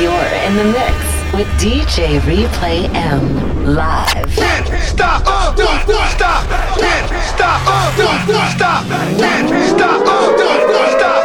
You're in the mix with DJ Replay M live. Stop! Stop! Stop! Stop! Stop! Stop! Stop! Stop!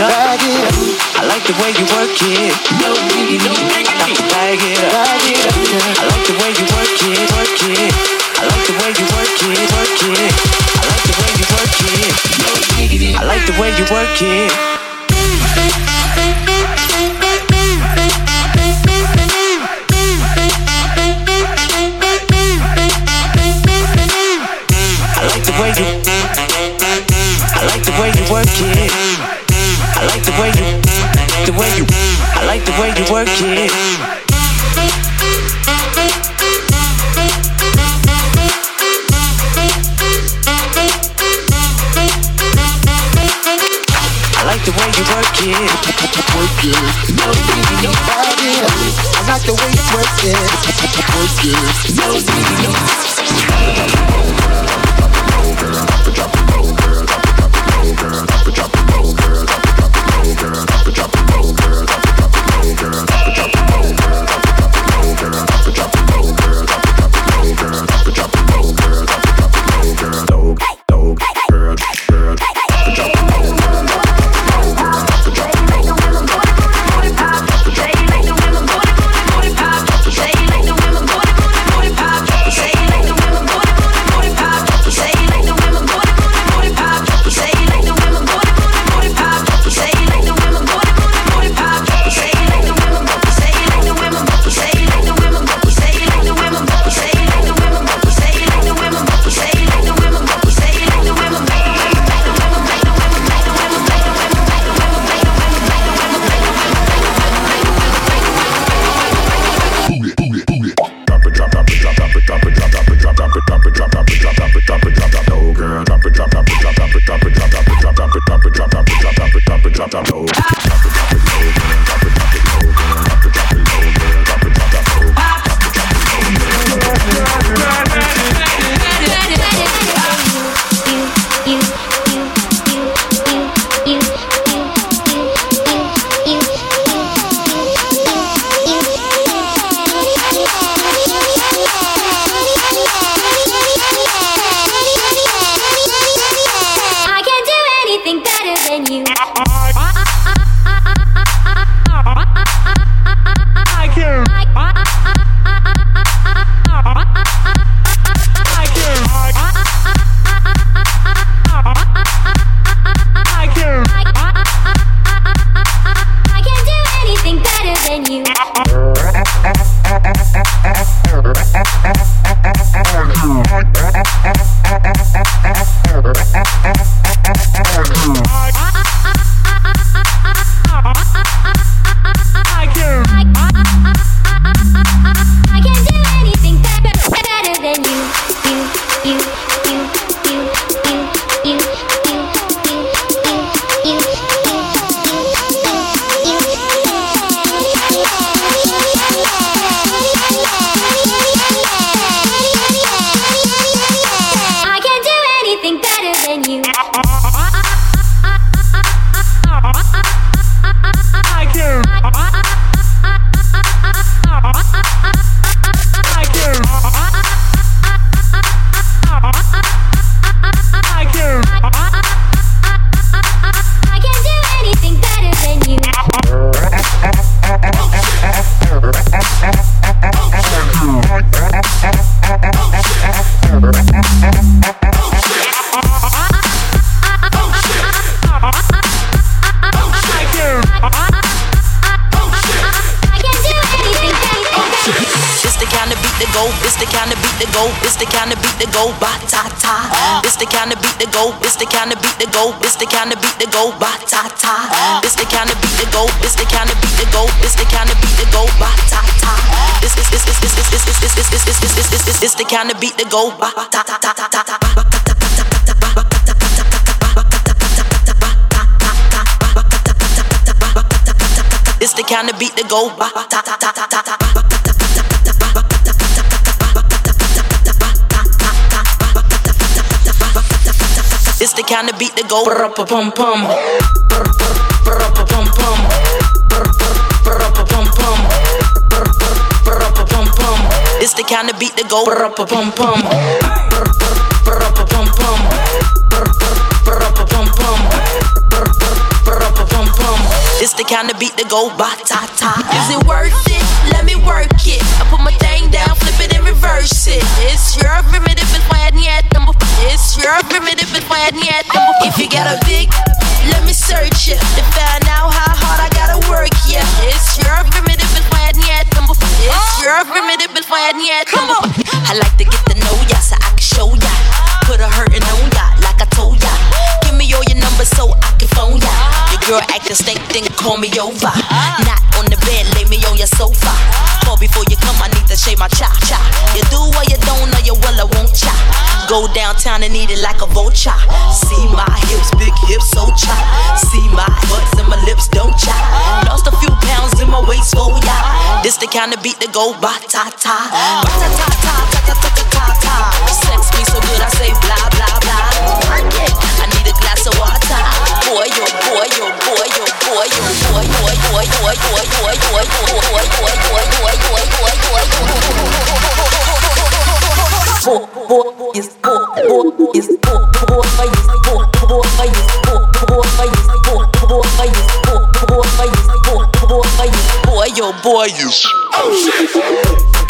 No. I like the way you work it. No I it. I like the way you work it. I like the way you work it. I like the way you work it. No. I like the way you work it. the way you work it. I like the way you work it. Work it. Your body. I like the way you work it. Work it. Go. It's the kind of beat to go. Ba ta ta. It's the kind of beat to go. It's the kind of beat to go. It's the kind of beat to go. Ba ta ta. It's the kind of beat to go. It's the kind of beat to go. It's the kind of beat to go. Ba ta ta. This this this this this this this this this this this this this this this the kind of beat to go. Ba ta ta ta ta ta. It's the kind of beat that go ba ta ta ta ta ta ta. It's the kind of beat that go pum pum pum It's the kind of beat that go pum pum It's the kind of beat that go ba ta ta. Is it worth it? Let me work it. I put my thing down, flip it and reverse it. It's your primitive and fire yet number. It's your primitive and fire yet. If you got a big, let me search it to find out how hard I gotta work. Yeah, it's your primitive and fire yet number. It's your primitive and fire yet number. I like to get to know ya so I can show ya. Put a hurtin' on ya like I told ya. Give me all your numbers so I can phone ya. Your girl acting stink, then call me over. Not on the bed, lay me on your sofa. Call before you come, to shave my cha cha. You do what you don't know, you will, I won't cha. Go downtown and eat it like a vulture. See my hips, big hips, so cha. See my butts and my lips, don't cha. Lost a few pounds in my waist, oh yeah. This the kind of beat that go ba ta ta. Ba ta ta ta ta ta ta ta ta ta. Sex me so good, I say blah blah blah. I need a glass of water boy is. Oh shit.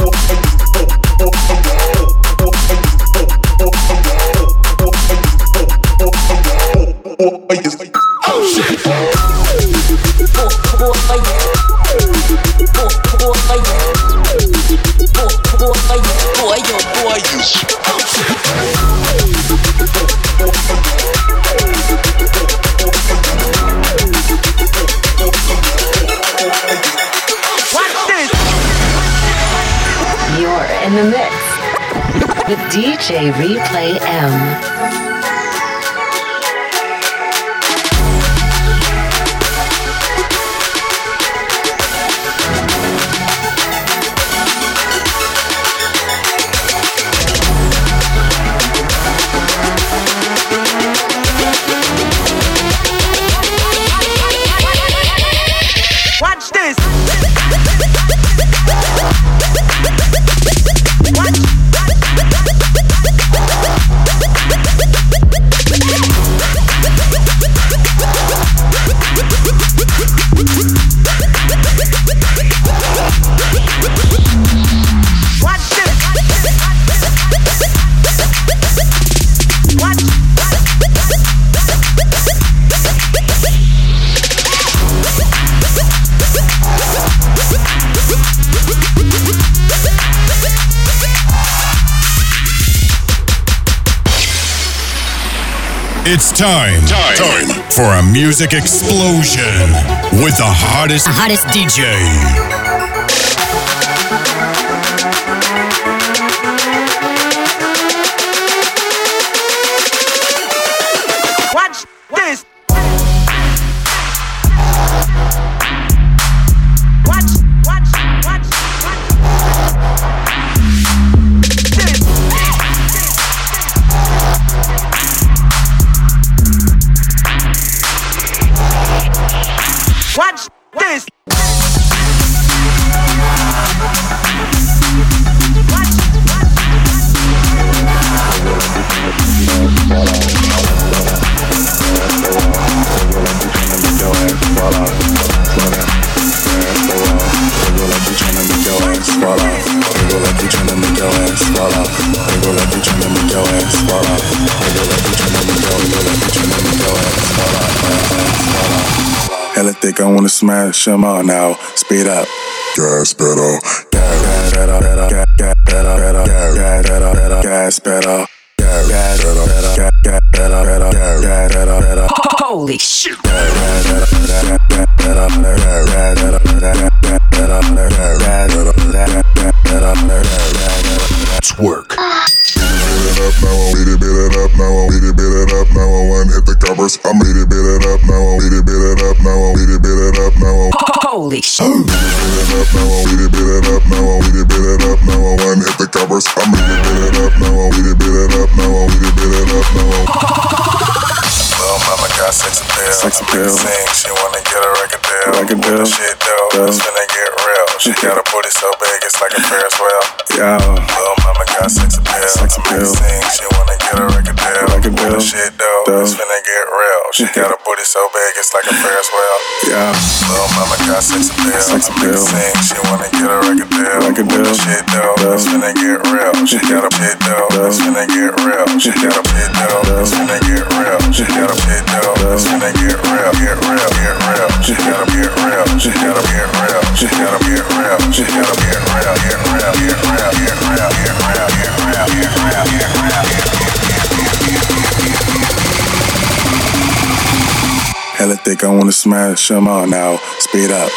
DJ Replay M. It's time. Time. for a music explosion with the hottest, hottest DJ. I wanna smash them all now. Speed up. Gas pedal. Gas pedal. Gas pedal. Gas pedal. Gas pedal. it's like a prayer as well. Yo. Little mama got sex appeal. Sex appeal. Sing, she wanna get a record deal. Like a deal. shit though, it's finna get real. She got a booty so big, it's like a prayer as well. Yeah. Little mama got sex appeal. Sex appeal. Sing, she wanna get a record deal. Like a deal. shit though, it's finna get real. She got a pit though, it's finna get real. She got a pit though, it's finna get real. She got a pit though, it's finna get real. Get real, get real. She gotta get real. She gotta get real. She gotta get real. She gotta get real. Think I wanna smash them out now. Speed up.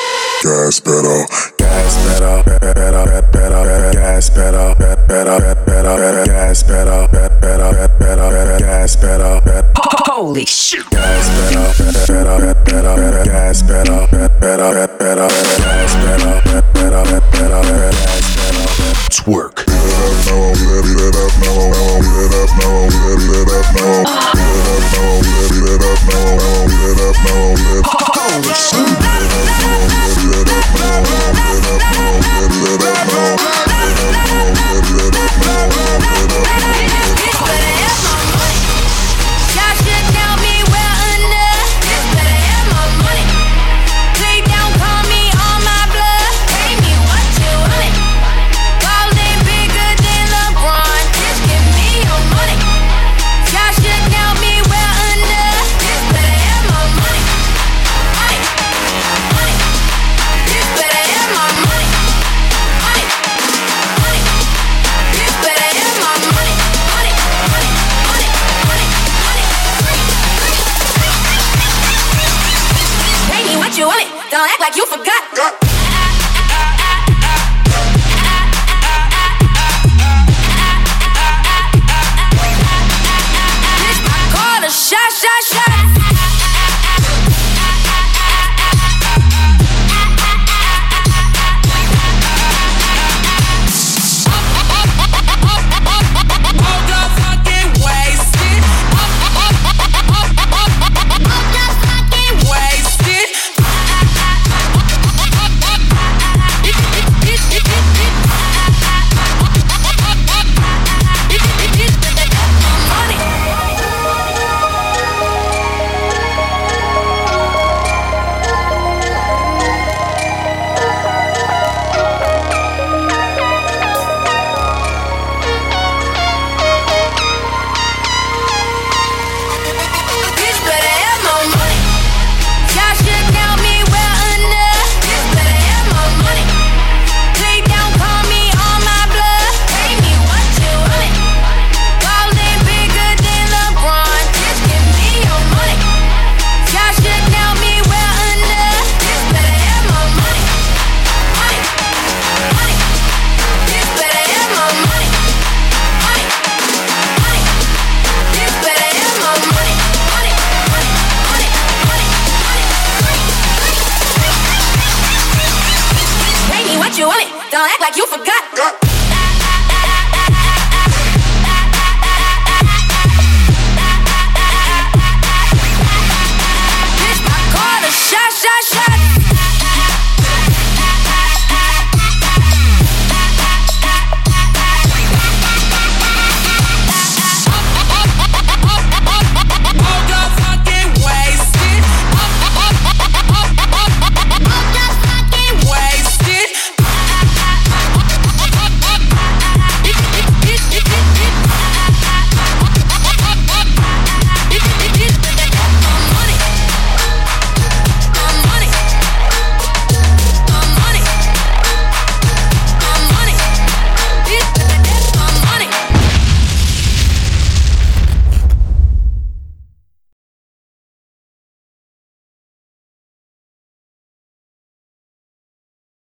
Gas pedal gas pedal, pedal, pedal, gas pedal, pedal, pedal, gas pedal, pedal, pedal, gas pedal. Holy shit! Gas pedal, pedal, pedal, gas pedal, pedal, pedal, gas pedal, pedal, pedal, gas pedal. Twerk. Holy shit!